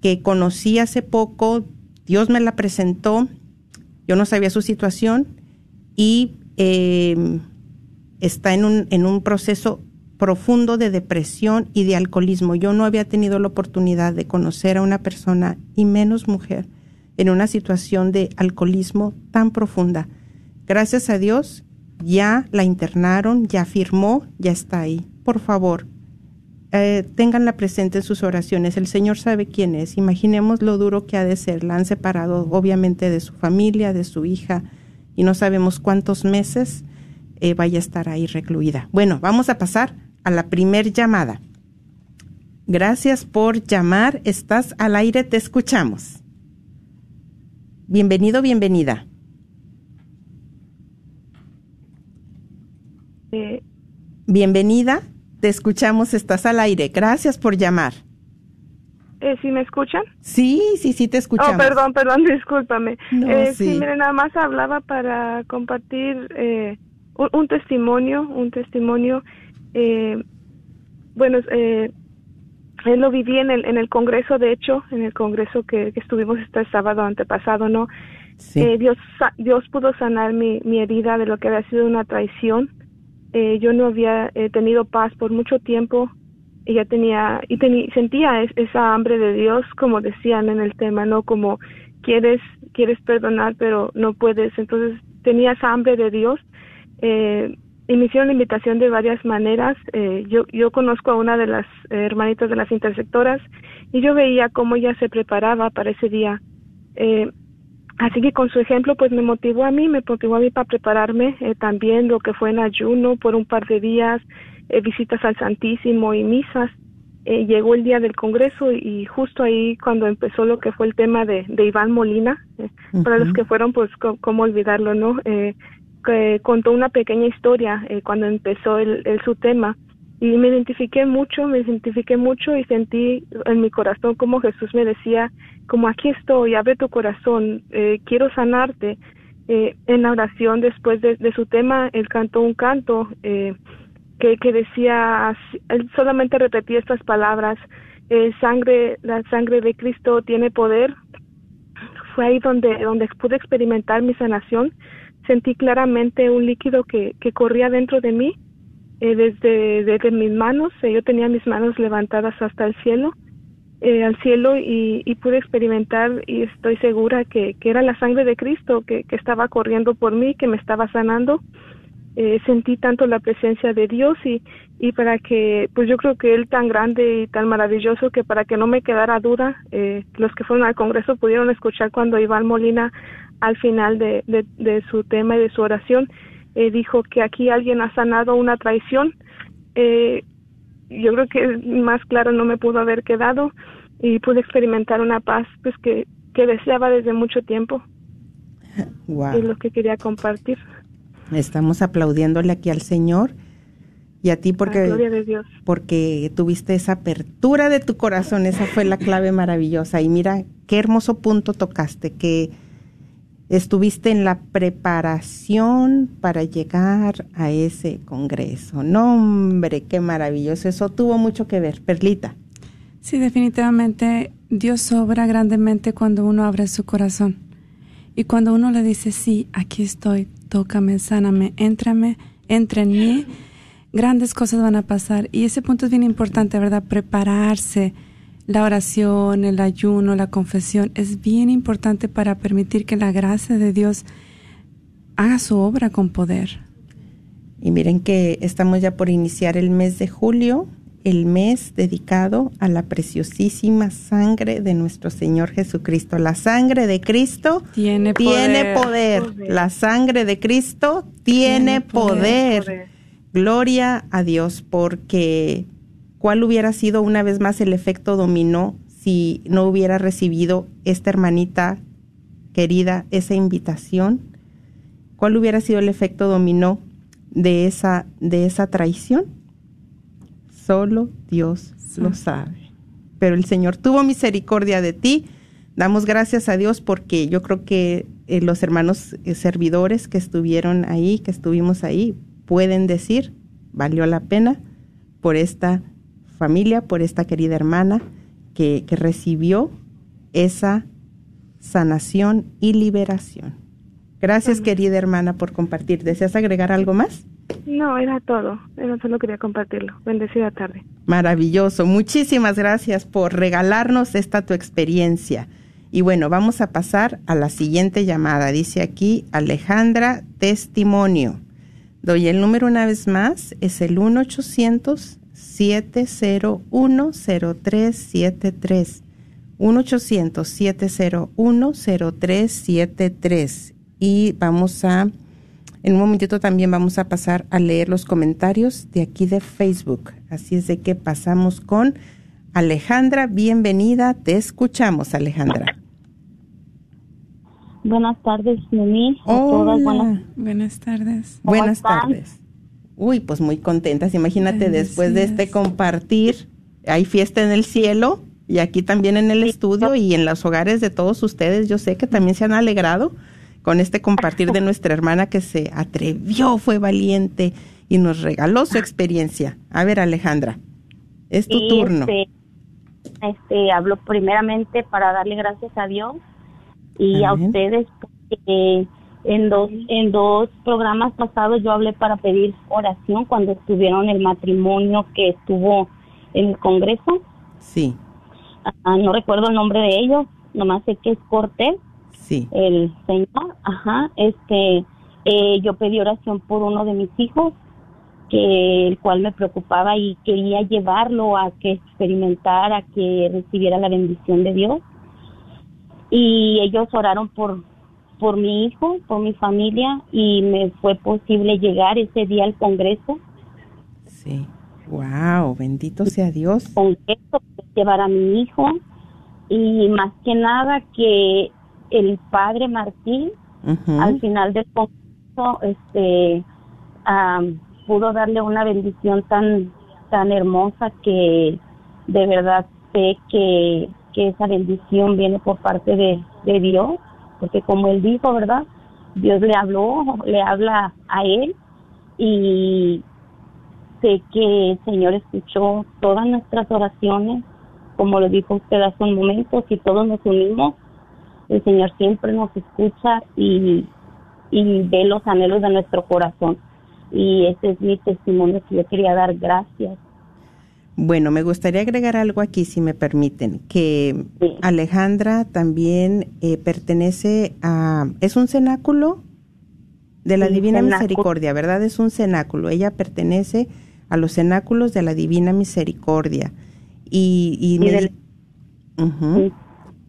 que conocí hace poco, Dios me la presentó, yo no sabía su situación y eh, está en un, en un proceso profundo de depresión y de alcoholismo. Yo no había tenido la oportunidad de conocer a una persona, y menos mujer, en una situación de alcoholismo tan profunda. Gracias a Dios, ya la internaron, ya firmó, ya está ahí. Por favor, eh, tenganla presente en sus oraciones. El Señor sabe quién es. Imaginemos lo duro que ha de ser. La han separado obviamente de su familia, de su hija, y no sabemos cuántos meses. eh, vaya a estar ahí recluida. Bueno, vamos a pasar a la primer llamada. Gracias por llamar. Estás al aire, te escuchamos. Bienvenido, bienvenida. Eh, Bienvenida, te escuchamos, estás al aire. Gracias por llamar. eh, ¿Sí me escuchan? Sí, sí, sí, te escuchamos. Oh, perdón, perdón, discúlpame. No, eh, sí. sí. mire, nada más hablaba para compartir eh, un, un testimonio, un testimonio. Eh, bueno, él lo viví en el, en el Congreso, de hecho, en el Congreso que, que estuvimos este sábado antepasado, ¿no? Sí. Eh, Dios, Dios pudo sanar mi, mi herida de lo que había sido una traición. Eh, yo no había eh, tenido paz por mucho tiempo y ya tenía y sentía es- esa hambre de Dios, como decían en el tema, no como quieres quieres perdonar pero no puedes. Entonces tenía esa hambre de Dios. Eh, y me hicieron la invitación de varias maneras. Eh, yo yo conozco a una de las hermanitas de las intersectoras y yo veía cómo ella se preparaba para ese día. Eh, Así que con su ejemplo, pues me motivó a mí, me motivó a mí para prepararme eh, también lo que fue en ayuno por un par de días, eh, visitas al Santísimo y misas. Eh, llegó el día del Congreso y justo ahí cuando empezó lo que fue el tema de, de Iván Molina, eh, para los que fueron, pues cómo olvidarlo, ¿no? Eh, que contó una pequeña historia eh, cuando empezó el, el- su tema y me identifiqué mucho, me identifiqué mucho y sentí en mi corazón como Jesús me decía, como aquí estoy, abre tu corazón, eh, quiero sanarte. Eh, en la oración después de, su tema, él cantó un canto eh, que, que decía, él solamente repetía estas palabras, eh, sangre, la sangre de Cristo tiene poder. Fue ahí donde, donde pude experimentar mi sanación. Sentí claramente un líquido que, que corría dentro de mí eh, desde, desde mis manos, eh, yo tenía mis manos levantadas hasta el cielo, eh, al cielo y, y pude experimentar y estoy segura que, era la sangre de Cristo que, estaba corriendo por mí, que me estaba sanando. Eh, sentí tanto la presencia de Dios y, y para que, pues yo creo que Él tan grande y tan maravilloso que para que no me quedara duda, eh, los que fueron al Congreso pudieron escuchar cuando Iván Molina al final de, de su tema y de su oración eh, dijo que aquí alguien ha sanado una traición. Eh, yo creo que más claro no me pudo haber quedado y pude experimentar una paz pues que, que deseaba desde mucho tiempo Wow. es lo que quería compartir. Estamos aplaudiéndole aquí al Señor y a ti porque gloria de Dios. porque tuviste esa apertura de tu corazón, esa fue la clave maravillosa. Y mira qué hermoso punto tocaste, que estuviste en la preparación para llegar a ese congreso. No, hombre, qué maravilloso. Eso tuvo mucho que ver. Perlita. Sí, definitivamente Dios obra grandemente cuando uno abre su corazón. Y cuando uno le dice, sí, aquí estoy, tócame, sáname, éntrame, entra en mí, grandes cosas van a pasar. Y ese punto es bien importante, ¿verdad? Prepararse, la oración, el ayuno, la confesión, es bien importante para permitir que la gracia de Dios haga su obra con poder. Y miren que estamos ya por iniciar el mes de julio, el mes dedicado a la preciosísima sangre de nuestro Señor Jesucristo. La sangre de Cristo Tiene tiene poder. poder. La sangre de Cristo tiene, Tiene poder. poder. Gloria a Dios, porque ¿cuál hubiera sido una vez más el efecto dominó si no hubiera recibido esta hermanita querida esa invitación? ¿Cuál hubiera sido el efecto dominó de esa de esa traición? Solo Dios lo sabe. Pero el Señor tuvo misericordia de ti. Damos gracias a Dios porque yo creo que eh, los hermanos eh, servidores que estuvieron ahí, que estuvimos ahí, pueden decir, valió la pena por esta familia, por esta querida hermana que, que recibió esa sanación y liberación. Gracias, querida hermana, por compartir. ¿Deseas agregar algo más? No, era todo. Era solo quería compartirlo. Bendecida tarde. Maravilloso. Muchísimas gracias por regalarnos esta tu experiencia. Y bueno, vamos a pasar a la siguiente llamada. Dice aquí Alejandra Testimonio. Doy el número una vez más. Es el 1-800-701-0373. 1-800-701-0373. Y vamos a En un momentito también vamos a pasar a leer los comentarios de aquí de Facebook. Así es de que pasamos con Alejandra. Bienvenida, te escuchamos, Alejandra. Buenas tardes, Mimi. Hola. Buenas, tardes. Buenas tardes. Uy, pues muy contentas. Imagínate después de este compartir, hay fiesta en el cielo y aquí también en el estudio y en los hogares de todos ustedes. Yo sé que también se han alegrado con este compartir de nuestra hermana que se atrevió, fue valiente y nos regaló su experiencia. A ver, Alejandra, es tu turno. Este, este, hablo primeramente para darle gracias a Dios y a ustedes porque en dos en dos programas pasados yo hablé para pedir oración cuando estuvieron el matrimonio que estuvo en el Congreso. Sí. Ah, no recuerdo el nombre de ellos, nomás sé que es Cortés. Sí. El señor, ajá, este, eh, yo pedí oración por uno de mis hijos, que el cual me preocupaba y quería llevarlo a que experimentara, que recibiera la bendición de Dios. Y ellos oraron por por mi hijo, por mi familia y me fue posible llegar ese día al Congreso. Sí. Wow, bendito sea Dios. Congreso, llevar a mi hijo y más que nada que el padre Martín al final del congreso este pudo darle una bendición tan tan hermosa que de verdad sé que, que esa bendición viene por parte de, de Dios porque como él dijo, ¿verdad? Dios le habló, le habla a él y sé que el Señor escuchó todas nuestras oraciones, como lo dijo usted hace un momento, si todos nos unimos, el Señor siempre nos escucha y, y ve los anhelos de nuestro corazón. Y ese es mi testimonio que yo quería dar gracias bueno, me gustaría agregar algo aquí, si me permiten, que Alejandra también eh, pertenece a, es un cenáculo de la Divina Misericordia, ¿verdad? Es un cenáculo. Ella pertenece a los cenáculos de la Divina Misericordia. Y, y, me,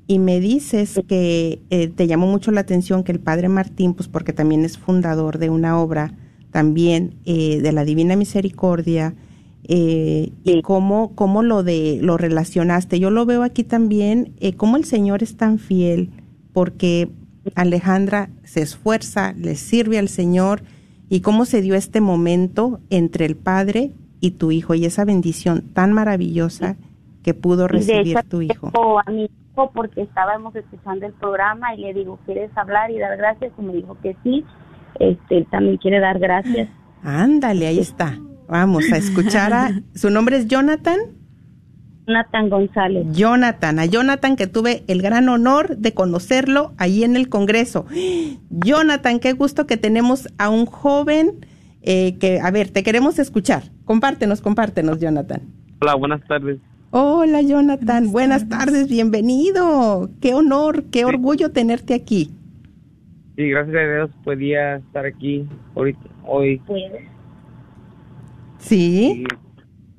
y me dices que eh, te llamó mucho la atención que el Padre Martín, pues porque también es fundador de una obra también eh, de la Divina Misericordia, eh, y cómo, cómo lo de lo relacionaste. Yo lo veo aquí también, eh, cómo el Señor es tan fiel, porque Alejandra se esfuerza, le sirve al Señor, y cómo se dio este momento entre el Padre y tu hijo, y esa bendición tan maravillosa que pudo recibir tu hijo. A mi hijo porque estábamos escuchando el programa y le digo, ¿quieres hablar y dar gracias? Y me dijo que sí, este, también quiere dar gracias. Ándale, ahí está. Vamos a escuchar a... ¿Su nombre es Jonathan? Jonathan González. Jonathan, a Jonathan que tuve el gran honor de conocerlo ahí en el Congreso. Jonathan, qué gusto que tenemos a un joven eh, que, a ver, te queremos escuchar. Compártenos, compártenos, Jonathan. Hola, buenas tardes. Hola, Jonathan. Buenas, tardes. bienvenido. Qué honor, qué orgullo tenerte aquí. Sí, gracias a Dios podía estar aquí hoy. hoy. Sí.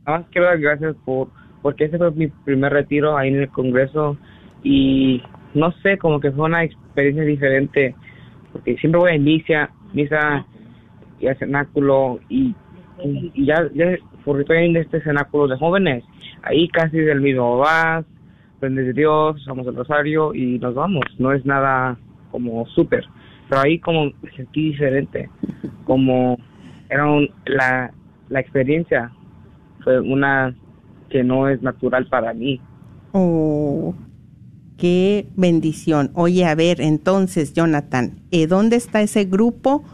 nada más quiero dar gracias por, porque ese fue mi primer retiro ahí en el Congreso. Y no sé, como que fue una experiencia diferente, porque siempre voy a misa, misa y a cenáculo y, ya, ya, porque estoy en este cenáculo de jóvenes, ahí casi del mismo vas, prendes de Dios, usamos el rosario y nos vamos, no es nada como súper, pero ahí como sentí diferente, como era un, la, la experiencia fue una que no es natural para mí. Oh, qué bendición. Oye, a ver, entonces, Jonathan, ¿eh, ¿dónde está ese grupo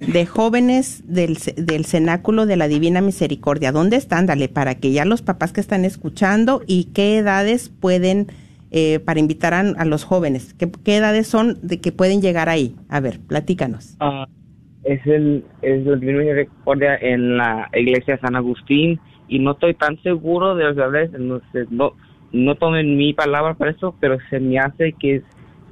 de jóvenes del, del Cenáculo de la Divina Misericordia? ¿Dónde están? Dale, para que ya los papás que están escuchando y qué edades pueden, eh, para invitar a, los jóvenes, ¿qué, ¿qué, edades son de que pueden llegar ahí? A ver, platícanos. Ah, es el es la Divina Misericordia en la iglesia San Agustín y no estoy tan seguro de lo que hablé, no, no, no tomen mi palabra para eso, pero se me hace que es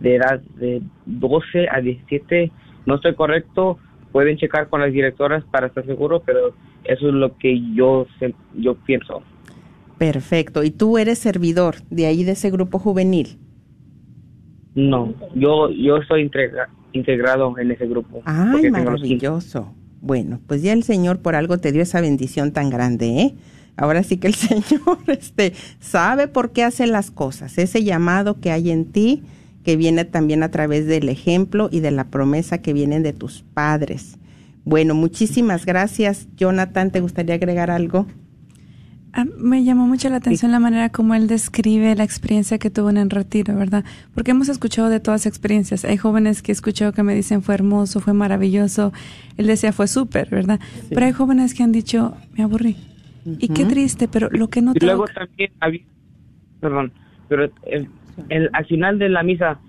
de edad de 12 a 17, no estoy correcto, pueden checar con las directoras para estar seguro, pero eso es lo que yo, yo pienso. Perfecto, ¿y tú eres servidor de ahí de ese grupo juvenil? No, yo yo soy integrado en ese grupo. Ay, maravilloso. Bueno, pues ya el Señor por algo te dio esa bendición tan grande, ¿eh? Ahora sí que el Señor este, sabe por qué hace las cosas. Ese llamado que hay en ti, que viene también a través del ejemplo y de la promesa que vienen de tus padres. Bueno, muchísimas gracias. Jonathan, ¿te gustaría agregar algo? Ah, me llamó mucho la atención la manera como él describe la experiencia que tuvo en el retiro, ¿verdad? Porque hemos escuchado de todas experiencias. Hay jóvenes que he escuchado que me dicen fue hermoso, fue maravilloso. Él decía fue súper, ¿verdad? Pero hay jóvenes que han dicho me aburrí. Y qué triste, pero lo que no Y luego también había, perdón, pero el, al final de la misa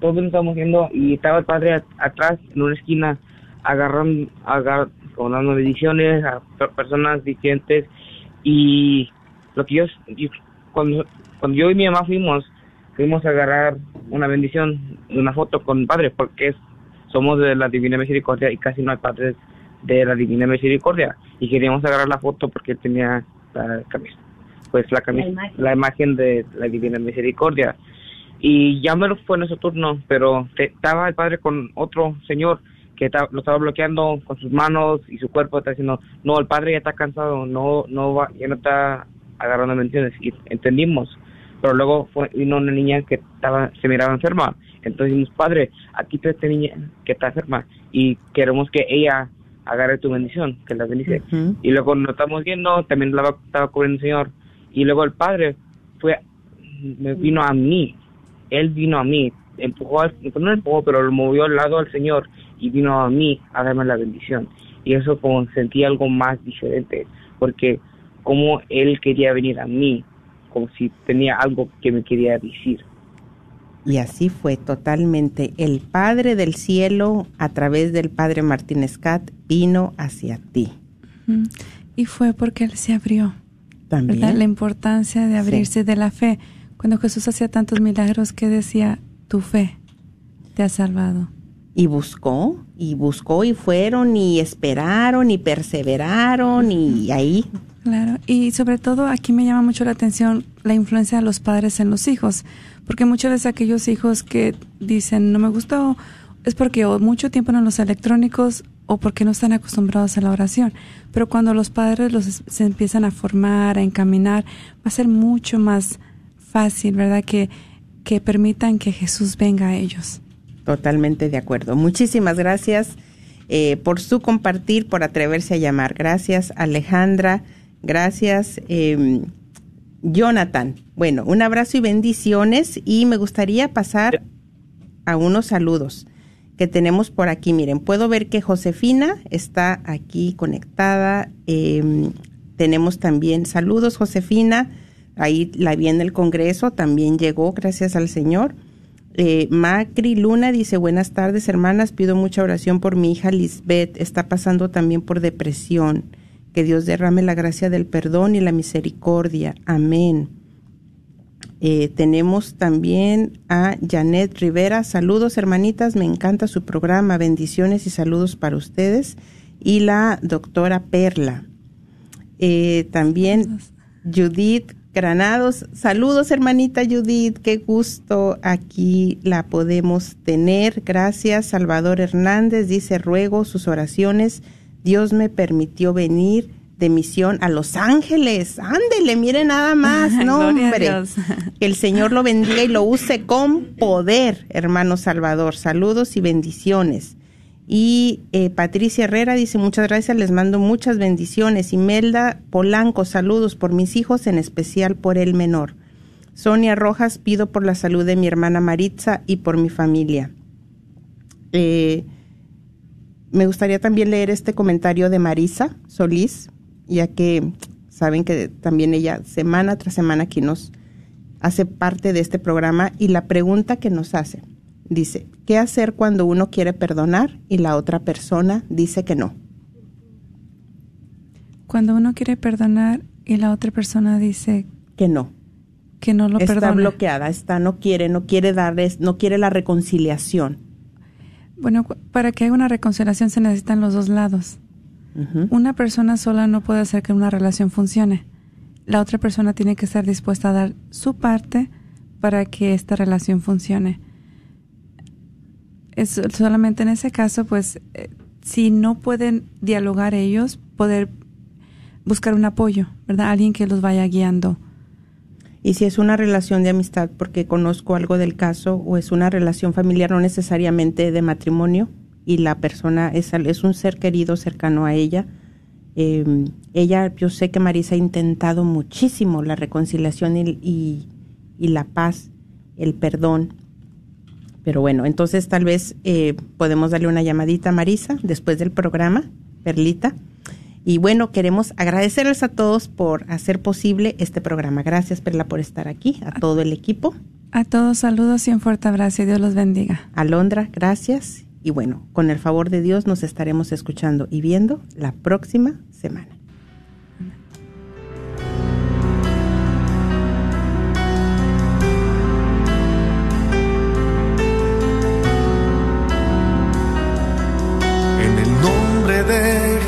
todos nos estábamos viendo y estaba el padre atrás en una esquina agarrando, agar, dando bendiciones a personas diferentes y lo que yo, cuando, cuando yo y mi mamá fuimos, fuimos a agarrar una bendición, una foto con padres, porque somos de la Divina Misericordia y casi no hay padres de la Divina Misericordia. Y queríamos agarrar la foto porque él tenía la camisa, pues la camisa, la imagen, de la Divina Misericordia. Y ya me lo fue en ese turno, pero estaba el padre con otro señor que lo estaba bloqueando con sus manos y su cuerpo está diciendo, no, el padre ya está cansado, no, no va, ya no está agarrando menciones y entendimos. Pero luego fue, vino una niña que estaba, se miraba enferma. Entonces dijimos, padre, aquí está esta niña que está enferma y queremos que ella agarre tu bendición, que la bendice. Y luego nos estamos viendo, también la estaba cubriendo el Señor. Y luego el padre fue, me vino a mí, él vino a mí, empujó, no empujó, pero lo movió al lado al Señor y vino a mí a darme la bendición. Y eso como sentí algo más diferente, porque como él quería venir a mí, como si tenía algo que me quería decir. Y así fue totalmente. El Padre del Cielo, a través del Padre Martínez Cat, vino hacia ti. Y fue porque Él se abrió. También. La importancia de abrirse de la fe. Cuando Jesús hacía tantos milagros, que decía, tu fe te ha salvado y buscó, y buscó, y fueron, y esperaron, y perseveraron, y ahí. Claro, y sobre todo aquí me llama mucho la atención la influencia de los padres en los hijos, porque muchos de aquellos hijos que dicen no me gustó es porque o mucho tiempo en los electrónicos o porque no están acostumbrados a la oración. Pero cuando los padres los se empiezan a formar, a encaminar, va a ser mucho más fácil, ¿verdad? Que, que permitan que Jesús venga a ellos. Totalmente de acuerdo. Muchísimas gracias eh, por su compartir, por atreverse a llamar. Gracias, Alejandra. Gracias, em, Jonathan. Bueno, un abrazo y bendiciones. Y me gustaría pasar a unos saludos que tenemos por aquí. Miren, puedo ver que Josefina está aquí conectada. Em, tenemos también saludos, Josefina. Ahí la vi en el Congreso, también llegó, gracias al Señor. Eh, Macri Luna dice, buenas tardes hermanas, pido mucha oración por mi hija Lisbeth, está pasando también por depresión. Que Dios derrame la gracia del perdón y la misericordia. Amén. Eh, tenemos también a Janet Rivera. Saludos hermanitas, me encanta su programa. Bendiciones y saludos para ustedes. Y la doctora Perla. Eh, también Judith Granados. Saludos, hermanita Judith, qué gusto aquí la podemos tener. Gracias, Salvador Hernández. Dice, ruego sus oraciones. Dios me permitió venir de misión a Los Ángeles. Ándele, mire nada más, no hombre. Que el Señor lo bendiga y lo use con poder, hermano Salvador. Saludos y bendiciones. Y eh, Patricia Herrera dice, muchas gracias, les mando muchas bendiciones. Imelda Polanco, saludos por mis hijos, en especial por el menor. Sonia Rojas, pido por la salud de mi hermana Maritza y por mi familia. Eh, me gustaría también leer este comentario de Marisa Solís, ya que saben que también ella semana tras semana aquí nos hace parte de este programa y la pregunta que nos hace dice, ¿qué hacer cuando uno quiere perdonar y la otra persona dice que no? Cuando uno quiere perdonar y la otra persona dice que no. Que no lo está Está bloqueada, está no quiere, no quiere darles, no quiere la reconciliación. Bueno, para que haya una reconciliación se necesitan los dos lados. Una persona sola no puede hacer que una relación funcione. La otra persona tiene que estar dispuesta a dar su parte para que esta relación funcione solamente en ese caso, pues, eh, si no pueden dialogar ellos, poder buscar un apoyo, ¿verdad? Alguien que los vaya guiando. Y si es una relación de amistad, porque conozco algo del caso, o es una relación familiar, no necesariamente de matrimonio, y la persona es, es un ser querido cercano a ella. Em, ella, yo sé que Marisa ha intentado muchísimo la reconciliación y, la paz, el perdón. Pero bueno, entonces tal vez eh, podemos darle una llamadita a Marisa después del programa, Perlita. Y bueno, queremos agradecerles a todos por hacer posible este programa. Gracias, Perla, por estar aquí, a todo el equipo. A todos saludos y un fuerte abrazo. Dios los bendiga. Alondra, gracias. Y bueno, con el favor de Dios nos estaremos escuchando y viendo la próxima semana.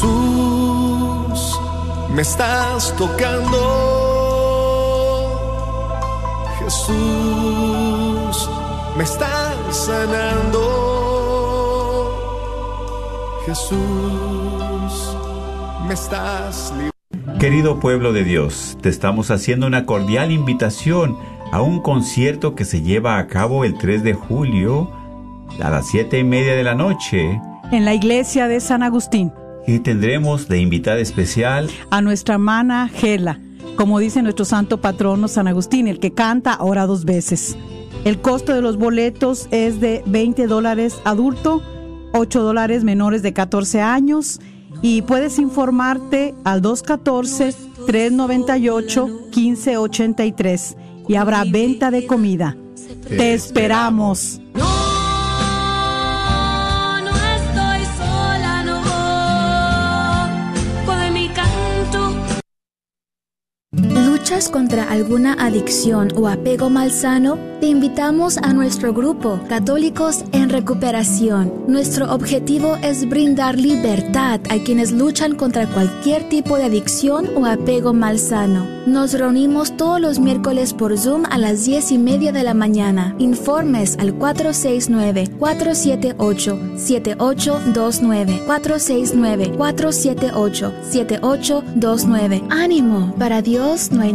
Jesús, me estás tocando. Jesús, me estás sanando. Jesús, me estás Querido pueblo de Dios, te estamos haciendo una cordial invitación a un concierto que se lleva a cabo el 3 de julio a las siete y media de la noche en la iglesia de San Agustín. Y tendremos de invitada especial a nuestra hermana Gela, como dice nuestro santo patrono San Agustín, el que canta ahora dos veces. El costo de los boletos es de 20 dólares adulto 8 dólares menores de 14 años y puedes informarte al 214-398-1583 y habrá venta de comida. Te esperamos. Contra alguna adicción o apego malsano, te invitamos a nuestro grupo Católicos en Recuperación. Nuestro objetivo es brindar libertad a quienes luchan contra cualquier tipo de adicción o apego malsano. Nos reunimos todos los miércoles por Zoom a las 10 y media de la mañana. Informes al 469-478-7829. 469-478-7829. Ánimo, para Dios no hay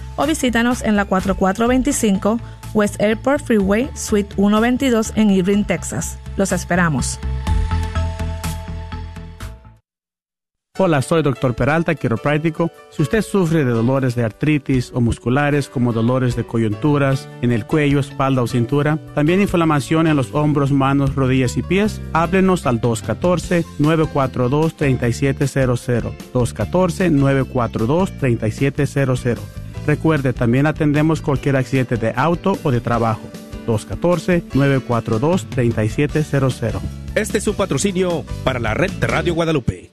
o visítanos en la 4425 West Airport Freeway, Suite 122 en Irving, Texas. Los esperamos. Hola, soy Dr. Peralta, quiropráctico. Si usted sufre de dolores de artritis o musculares como dolores de coyunturas en el cuello, espalda o cintura, también inflamación en los hombros, manos, rodillas y pies, háblenos al 214-942-3700. 214-942-3700. Recuerde, también atendemos cualquier accidente de auto o de trabajo. 214-942-3700. Este es su patrocinio para la red de Radio Guadalupe.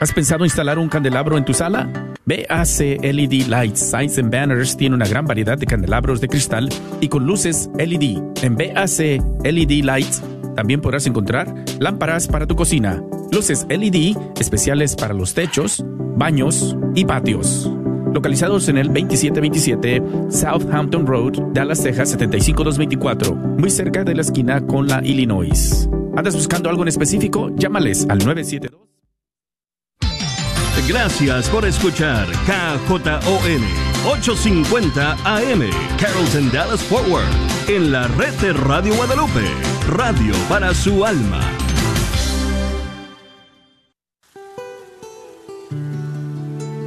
¿Has pensado instalar un candelabro en tu sala? BAC LED Lights, Signs and Banners tiene una gran variedad de candelabros de cristal y con luces LED. En BAC LED Lights también podrás encontrar lámparas para tu cocina, luces LED especiales para los techos, baños y patios. Localizados en el 2727 Southampton Road, Dallas, Texas 75224, muy cerca de la esquina con la Illinois. ¿Andas buscando algo en específico? Llámales al 972. Gracias por escuchar KJON 850 AM, Carrollton Dallas Forward en la red de Radio Guadalupe, radio para su alma.